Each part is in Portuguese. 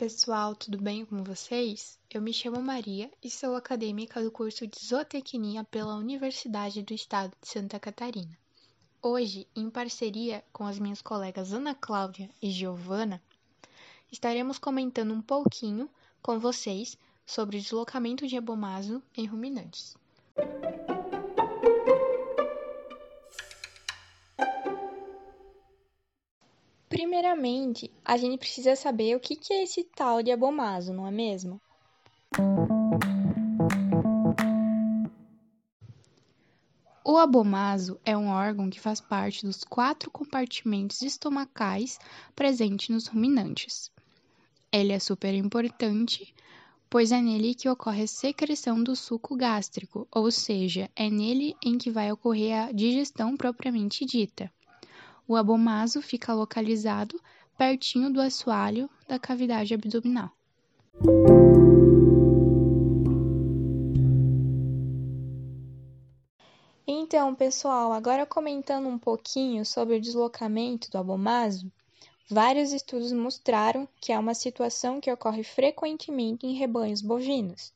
pessoal, tudo bem com vocês? Eu me chamo Maria e sou acadêmica do curso de Zootecnia pela Universidade do Estado de Santa Catarina. Hoje, em parceria com as minhas colegas Ana Cláudia e Giovana, estaremos comentando um pouquinho com vocês sobre o deslocamento de abomaso em ruminantes. Primeiramente, a gente precisa saber o que é esse tal de abomaso, não é mesmo? O abomaso é um órgão que faz parte dos quatro compartimentos estomacais presentes nos ruminantes. Ele é super importante, pois é nele que ocorre a secreção do suco gástrico, ou seja, é nele em que vai ocorrer a digestão propriamente dita. O abomaso fica localizado pertinho do assoalho da cavidade abdominal. Então, pessoal, agora comentando um pouquinho sobre o deslocamento do abomaso, vários estudos mostraram que é uma situação que ocorre frequentemente em rebanhos bovinos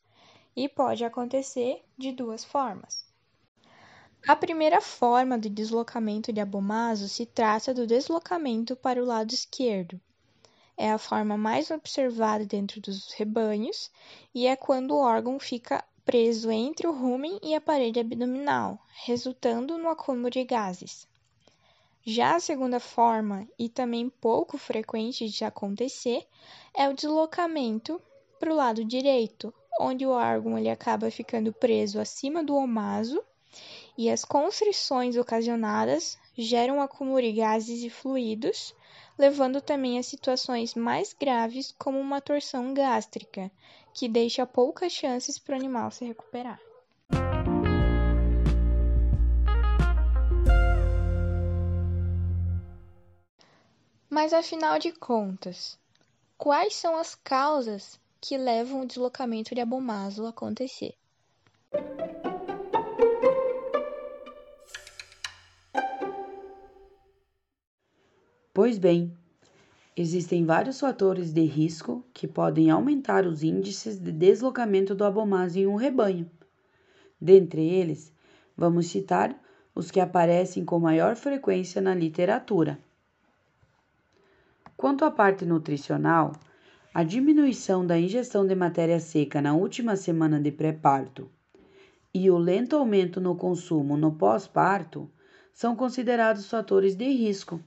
e pode acontecer de duas formas. A primeira forma de deslocamento de abomaso se trata do deslocamento para o lado esquerdo. É a forma mais observada dentro dos rebanhos e é quando o órgão fica preso entre o rumen e a parede abdominal, resultando no acúmulo de gases. Já a segunda forma, e também pouco frequente de acontecer, é o deslocamento para o lado direito, onde o órgão ele acaba ficando preso acima do omaso e as constrições ocasionadas geram acúmulo de gases e fluidos, levando também a situações mais graves, como uma torção gástrica, que deixa poucas chances para o animal se recuperar. Mas afinal de contas, quais são as causas que levam o deslocamento de abomaso a acontecer? Pois bem, existem vários fatores de risco que podem aumentar os índices de deslocamento do abomaso em um rebanho. Dentre eles, vamos citar os que aparecem com maior frequência na literatura. Quanto à parte nutricional, a diminuição da ingestão de matéria seca na última semana de pré-parto e o lento aumento no consumo no pós-parto são considerados fatores de risco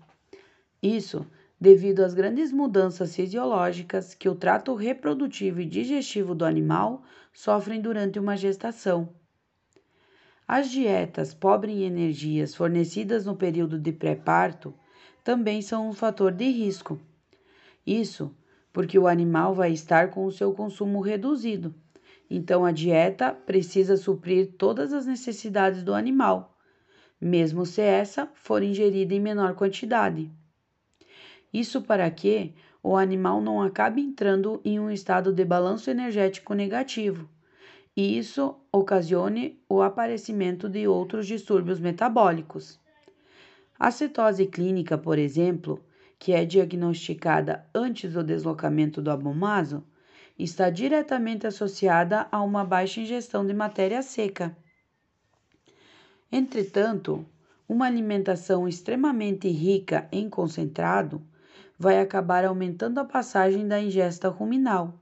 isso devido às grandes mudanças fisiológicas que o trato reprodutivo e digestivo do animal sofrem durante uma gestação. As dietas pobres em energias fornecidas no período de pré-parto também são um fator de risco. Isso porque o animal vai estar com o seu consumo reduzido. Então a dieta precisa suprir todas as necessidades do animal, mesmo se essa for ingerida em menor quantidade. Isso para que o animal não acabe entrando em um estado de balanço energético negativo e isso ocasione o aparecimento de outros distúrbios metabólicos. A cetose clínica, por exemplo, que é diagnosticada antes do deslocamento do abomaso, está diretamente associada a uma baixa ingestão de matéria seca. Entretanto, uma alimentação extremamente rica em concentrado vai acabar aumentando a passagem da ingesta ruminal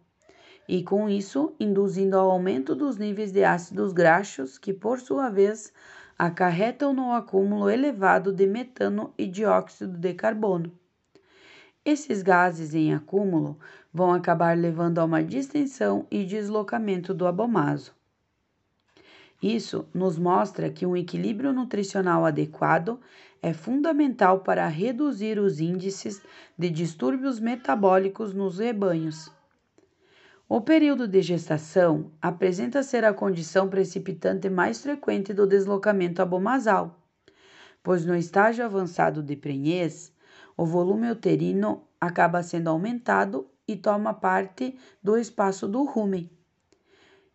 e, com isso, induzindo ao aumento dos níveis de ácidos graxos, que, por sua vez, acarretam no acúmulo elevado de metano e dióxido de carbono. Esses gases em acúmulo vão acabar levando a uma distensão e deslocamento do abomaso. Isso nos mostra que um equilíbrio nutricional adequado é fundamental para reduzir os índices de distúrbios metabólicos nos rebanhos. O período de gestação apresenta ser a condição precipitante mais frequente do deslocamento abomasal, pois no estágio avançado de prenhez, o volume uterino acaba sendo aumentado e toma parte do espaço do rumen.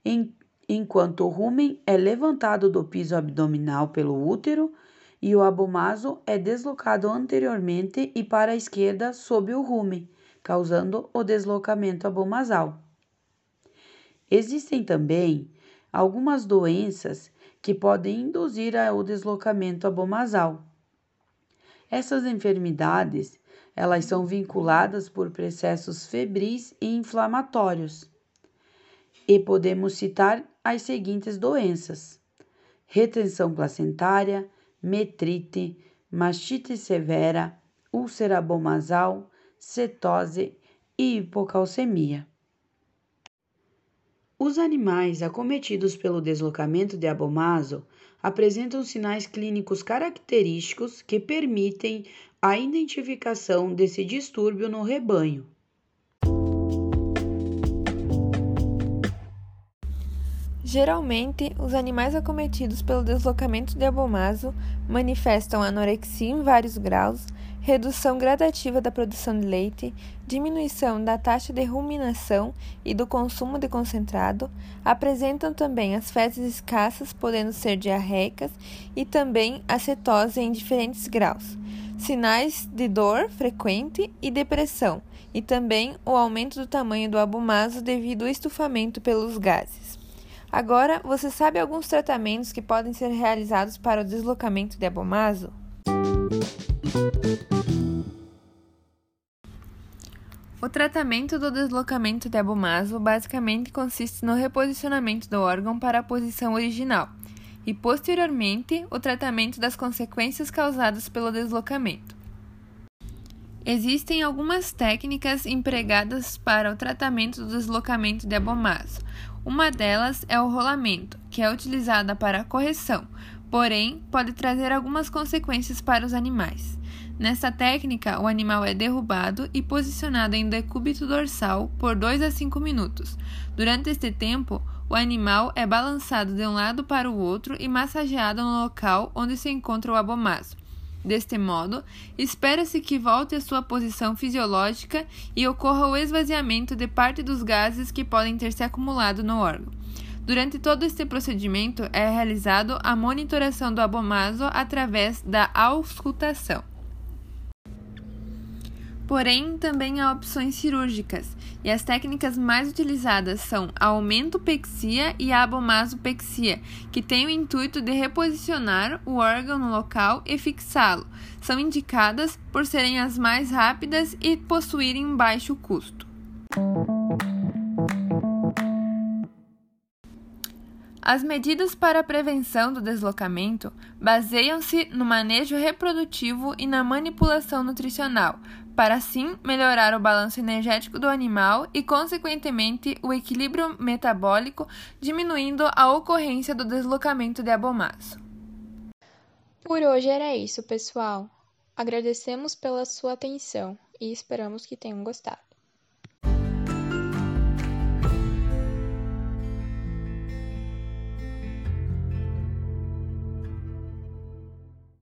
Em, enquanto o rumen é levantado do piso abdominal pelo útero, e o abomaso é deslocado anteriormente e para a esquerda sob o rumen, causando o deslocamento abomasal. Existem também algumas doenças que podem induzir o deslocamento abomasal. Essas enfermidades, elas são vinculadas por processos febris e inflamatórios. E podemos citar as seguintes doenças: retenção placentária, metrite, mastite severa, úlcera abomasal, cetose e hipocalcemia. Os animais acometidos pelo deslocamento de abomaso apresentam sinais clínicos característicos que permitem a identificação desse distúrbio no rebanho. Geralmente, os animais acometidos pelo deslocamento de abomaso manifestam anorexia em vários graus, redução gradativa da produção de leite, diminuição da taxa de ruminação e do consumo de concentrado, apresentam também as fezes escassas, podendo ser diarreicas, e também a cetose em diferentes graus, sinais de dor frequente e depressão, e também o aumento do tamanho do abomaso devido ao estufamento pelos gases. Agora, você sabe alguns tratamentos que podem ser realizados para o deslocamento de abomaso? O tratamento do deslocamento de abomaso basicamente consiste no reposicionamento do órgão para a posição original e, posteriormente, o tratamento das consequências causadas pelo deslocamento. Existem algumas técnicas empregadas para o tratamento do deslocamento de abomaso. Uma delas é o rolamento, que é utilizada para correção, porém pode trazer algumas consequências para os animais. Nesta técnica, o animal é derrubado e posicionado em decúbito dorsal por 2 a 5 minutos. Durante este tempo, o animal é balançado de um lado para o outro e massageado no local onde se encontra o abomaso. Deste modo, espera-se que volte à sua posição fisiológica e ocorra o esvaziamento de parte dos gases que podem ter se acumulado no órgão. Durante todo este procedimento é realizado a monitoração do abomaso através da auscultação. Porém, também há opções cirúrgicas, e as técnicas mais utilizadas são a aumentopexia e a abomasopexia, que têm o intuito de reposicionar o órgão no local e fixá-lo. São indicadas por serem as mais rápidas e possuírem um baixo custo. As medidas para a prevenção do deslocamento baseiam-se no manejo reprodutivo e na manipulação nutricional, para assim melhorar o balanço energético do animal e, consequentemente, o equilíbrio metabólico, diminuindo a ocorrência do deslocamento de abomaço. Por hoje era isso, pessoal. Agradecemos pela sua atenção e esperamos que tenham gostado.